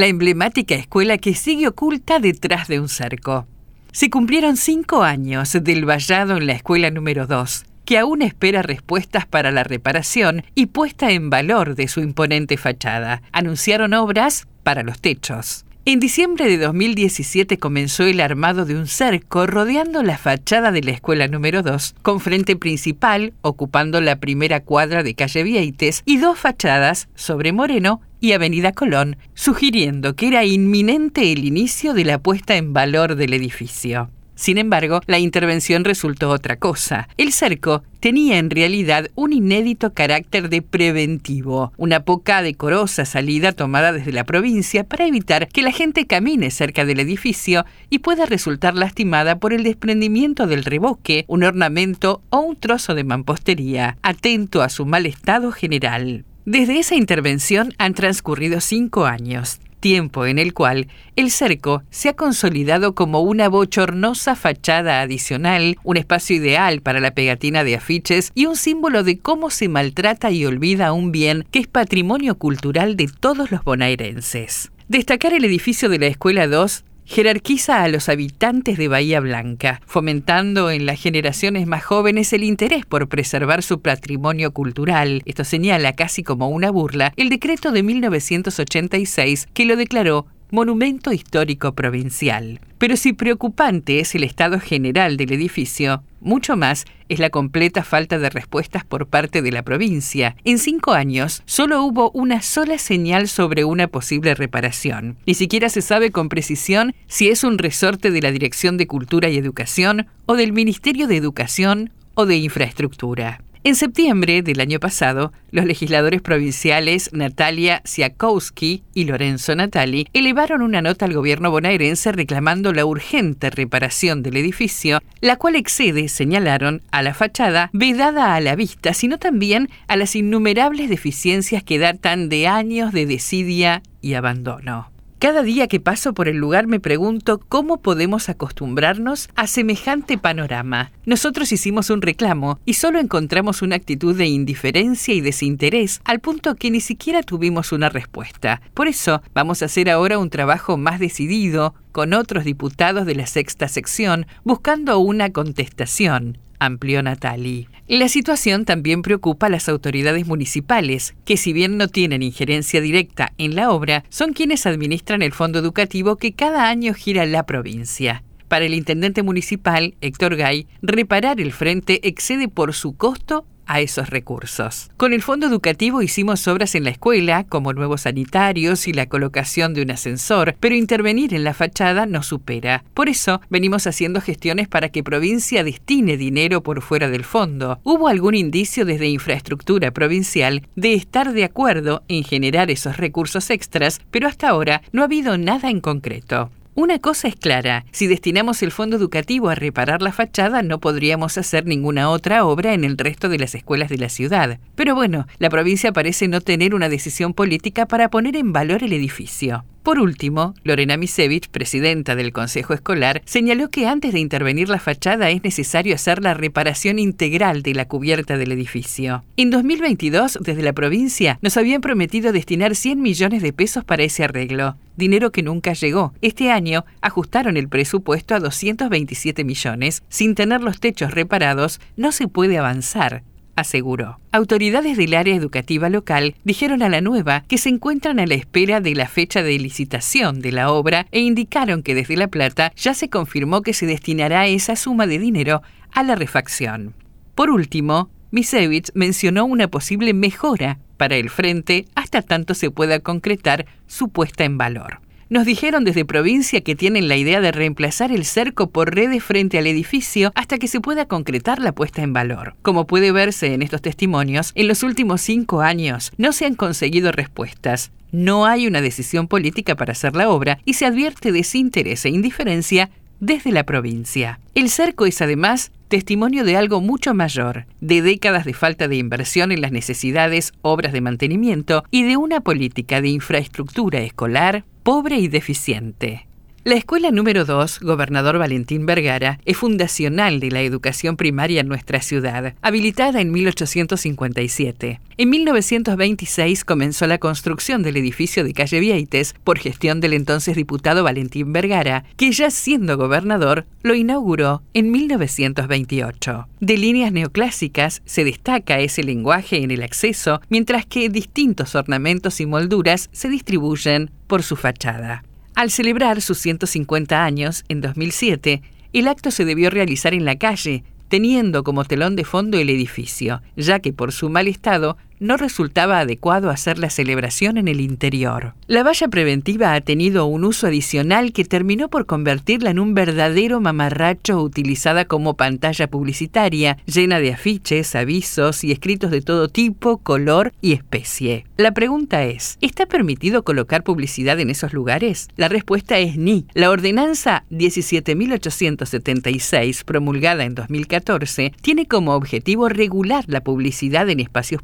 la emblemática escuela que sigue oculta detrás de un cerco. Se cumplieron cinco años del vallado en la escuela número 2, que aún espera respuestas para la reparación y puesta en valor de su imponente fachada. Anunciaron obras para los techos. En diciembre de 2017 comenzó el armado de un cerco rodeando la fachada de la escuela número 2, con frente principal ocupando la primera cuadra de calle Vieites y dos fachadas sobre Moreno y Avenida Colón, sugiriendo que era inminente el inicio de la puesta en valor del edificio. Sin embargo, la intervención resultó otra cosa. El cerco tenía en realidad un inédito carácter de preventivo, una poca decorosa salida tomada desde la provincia para evitar que la gente camine cerca del edificio y pueda resultar lastimada por el desprendimiento del reboque, un ornamento o un trozo de mampostería, atento a su mal estado general. Desde esa intervención han transcurrido cinco años tiempo en el cual el cerco se ha consolidado como una bochornosa fachada adicional, un espacio ideal para la pegatina de afiches y un símbolo de cómo se maltrata y olvida un bien que es patrimonio cultural de todos los bonaerenses. Destacar el edificio de la Escuela 2 jerarquiza a los habitantes de Bahía Blanca, fomentando en las generaciones más jóvenes el interés por preservar su patrimonio cultural. Esto señala casi como una burla el decreto de 1986 que lo declaró monumento histórico provincial. Pero si preocupante es el estado general del edificio, mucho más es la completa falta de respuestas por parte de la provincia. En cinco años solo hubo una sola señal sobre una posible reparación. Ni siquiera se sabe con precisión si es un resorte de la Dirección de Cultura y Educación o del Ministerio de Educación o de Infraestructura. En septiembre del año pasado, los legisladores provinciales Natalia Siakowski y Lorenzo Natali elevaron una nota al gobierno bonaerense reclamando la urgente reparación del edificio, la cual excede, señalaron, a la fachada vedada a la vista, sino también a las innumerables deficiencias que datan de años de desidia y abandono. Cada día que paso por el lugar me pregunto cómo podemos acostumbrarnos a semejante panorama. Nosotros hicimos un reclamo y solo encontramos una actitud de indiferencia y desinterés al punto que ni siquiera tuvimos una respuesta. Por eso vamos a hacer ahora un trabajo más decidido con otros diputados de la sexta sección buscando una contestación amplió Natali. La situación también preocupa a las autoridades municipales, que si bien no tienen injerencia directa en la obra, son quienes administran el fondo educativo que cada año gira la provincia. Para el intendente municipal, Héctor Gay, reparar el frente excede por su costo a esos recursos. Con el fondo educativo hicimos obras en la escuela, como nuevos sanitarios y la colocación de un ascensor, pero intervenir en la fachada nos supera. Por eso venimos haciendo gestiones para que provincia destine dinero por fuera del fondo. Hubo algún indicio desde infraestructura provincial de estar de acuerdo en generar esos recursos extras, pero hasta ahora no ha habido nada en concreto. Una cosa es clara, si destinamos el fondo educativo a reparar la fachada no podríamos hacer ninguna otra obra en el resto de las escuelas de la ciudad. Pero bueno, la provincia parece no tener una decisión política para poner en valor el edificio. Por último, Lorena Misevich, presidenta del Consejo Escolar, señaló que antes de intervenir la fachada es necesario hacer la reparación integral de la cubierta del edificio. En 2022, desde la provincia, nos habían prometido destinar 100 millones de pesos para ese arreglo, dinero que nunca llegó. Este año ajustaron el presupuesto a 227 millones. Sin tener los techos reparados, no se puede avanzar aseguró. Autoridades del área educativa local dijeron a la nueva que se encuentran a la espera de la fecha de licitación de la obra e indicaron que desde La Plata ya se confirmó que se destinará esa suma de dinero a la refacción. Por último, Misevich mencionó una posible mejora para el frente hasta tanto se pueda concretar su puesta en valor. Nos dijeron desde provincia que tienen la idea de reemplazar el cerco por redes frente al edificio hasta que se pueda concretar la puesta en valor. Como puede verse en estos testimonios, en los últimos cinco años no se han conseguido respuestas. No hay una decisión política para hacer la obra y se advierte desinterés e indiferencia desde la provincia. El cerco es además testimonio de algo mucho mayor, de décadas de falta de inversión en las necesidades, obras de mantenimiento y de una política de infraestructura escolar pobre y deficiente. La escuela número 2, Gobernador Valentín Vergara, es fundacional de la educación primaria en nuestra ciudad, habilitada en 1857. En 1926 comenzó la construcción del edificio de calle Vieites por gestión del entonces diputado Valentín Vergara, que ya siendo gobernador lo inauguró en 1928. De líneas neoclásicas se destaca ese lenguaje en el acceso, mientras que distintos ornamentos y molduras se distribuyen por su fachada. Al celebrar sus 150 años, en 2007, el acto se debió realizar en la calle, teniendo como telón de fondo el edificio, ya que por su mal estado no resultaba adecuado hacer la celebración en el interior. La valla preventiva ha tenido un uso adicional que terminó por convertirla en un verdadero mamarracho utilizada como pantalla publicitaria, llena de afiches, avisos y escritos de todo tipo, color y especie. La pregunta es, ¿está permitido colocar publicidad en esos lugares? La respuesta es ni. La ordenanza 17.876, promulgada en 2014, tiene como objetivo regular la publicidad en espacios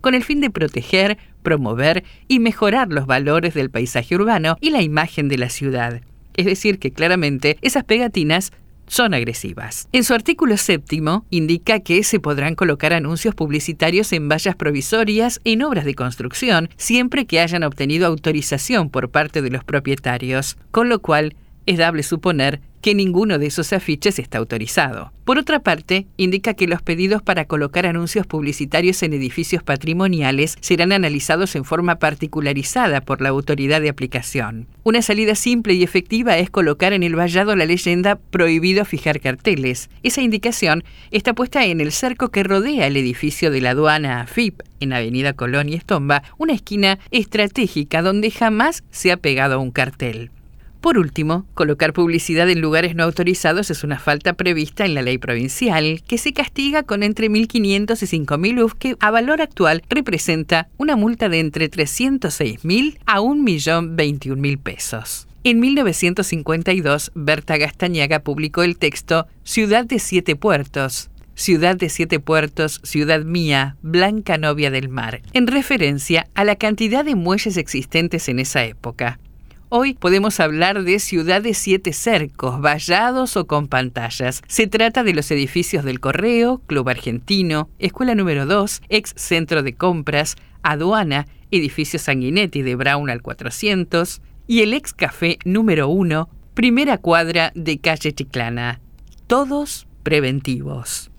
con el fin de proteger, promover y mejorar los valores del paisaje urbano y la imagen de la ciudad. Es decir, que claramente esas pegatinas son agresivas. En su artículo séptimo indica que se podrán colocar anuncios publicitarios en vallas provisorias en obras de construcción siempre que hayan obtenido autorización por parte de los propietarios, con lo cual es dable suponer que ninguno de esos afiches está autorizado. Por otra parte, indica que los pedidos para colocar anuncios publicitarios en edificios patrimoniales serán analizados en forma particularizada por la autoridad de aplicación. Una salida simple y efectiva es colocar en el vallado la leyenda prohibido fijar carteles. Esa indicación está puesta en el cerco que rodea el edificio de la aduana AFIP en Avenida Colón y Estomba, una esquina estratégica donde jamás se ha pegado un cartel. Por último, colocar publicidad en lugares no autorizados es una falta prevista en la ley provincial, que se castiga con entre 1.500 y 5.000 UF, que a valor actual representa una multa de entre 306.000 a 1.021.000 pesos. En 1952, Berta Gastañaga publicó el texto Ciudad de Siete Puertos, Ciudad de Siete Puertos, Ciudad Mía, Blanca Novia del Mar, en referencia a la cantidad de muelles existentes en esa época. Hoy podemos hablar de ciudad de siete cercos, vallados o con pantallas. Se trata de los edificios del Correo, Club Argentino, Escuela número 2, ex Centro de Compras, Aduana, Edificio Sanguinetti de Brown al 400 y el ex Café número 1, primera cuadra de calle Chiclana. Todos preventivos.